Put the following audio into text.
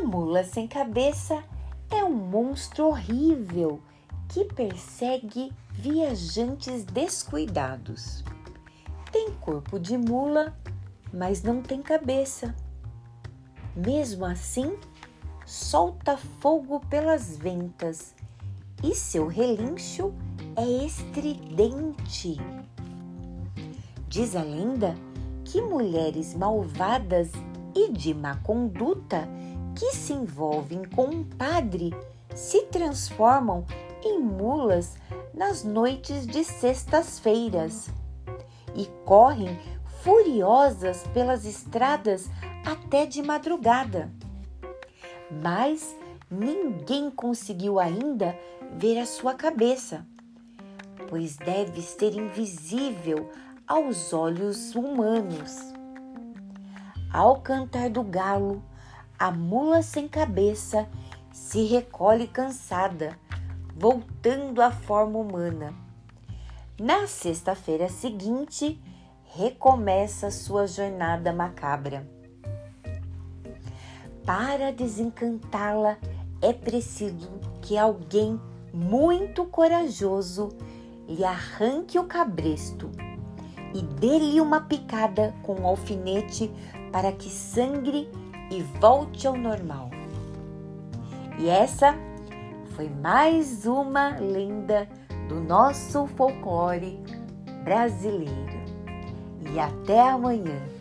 mula sem cabeça é um monstro horrível que persegue viajantes descuidados. Tem corpo de mula, mas não tem cabeça. Mesmo assim, solta fogo pelas ventas e seu relincho é estridente. Diz a lenda que mulheres malvadas e de má conduta que se envolvem com um padre se transformam em mulas nas noites de sextas-feiras e correm furiosas pelas estradas até de madrugada. Mas ninguém conseguiu ainda ver a sua cabeça, pois deve ser invisível aos olhos humanos. Ao cantar do galo, a mula sem cabeça se recolhe cansada, voltando à forma humana. Na sexta-feira seguinte, recomeça sua jornada macabra. Para desencantá-la, é preciso que alguém muito corajoso lhe arranque o cabresto e dê-lhe uma picada com um alfinete para que sangre e volte ao normal. E essa foi mais uma lenda do nosso folclore brasileiro. E até amanhã!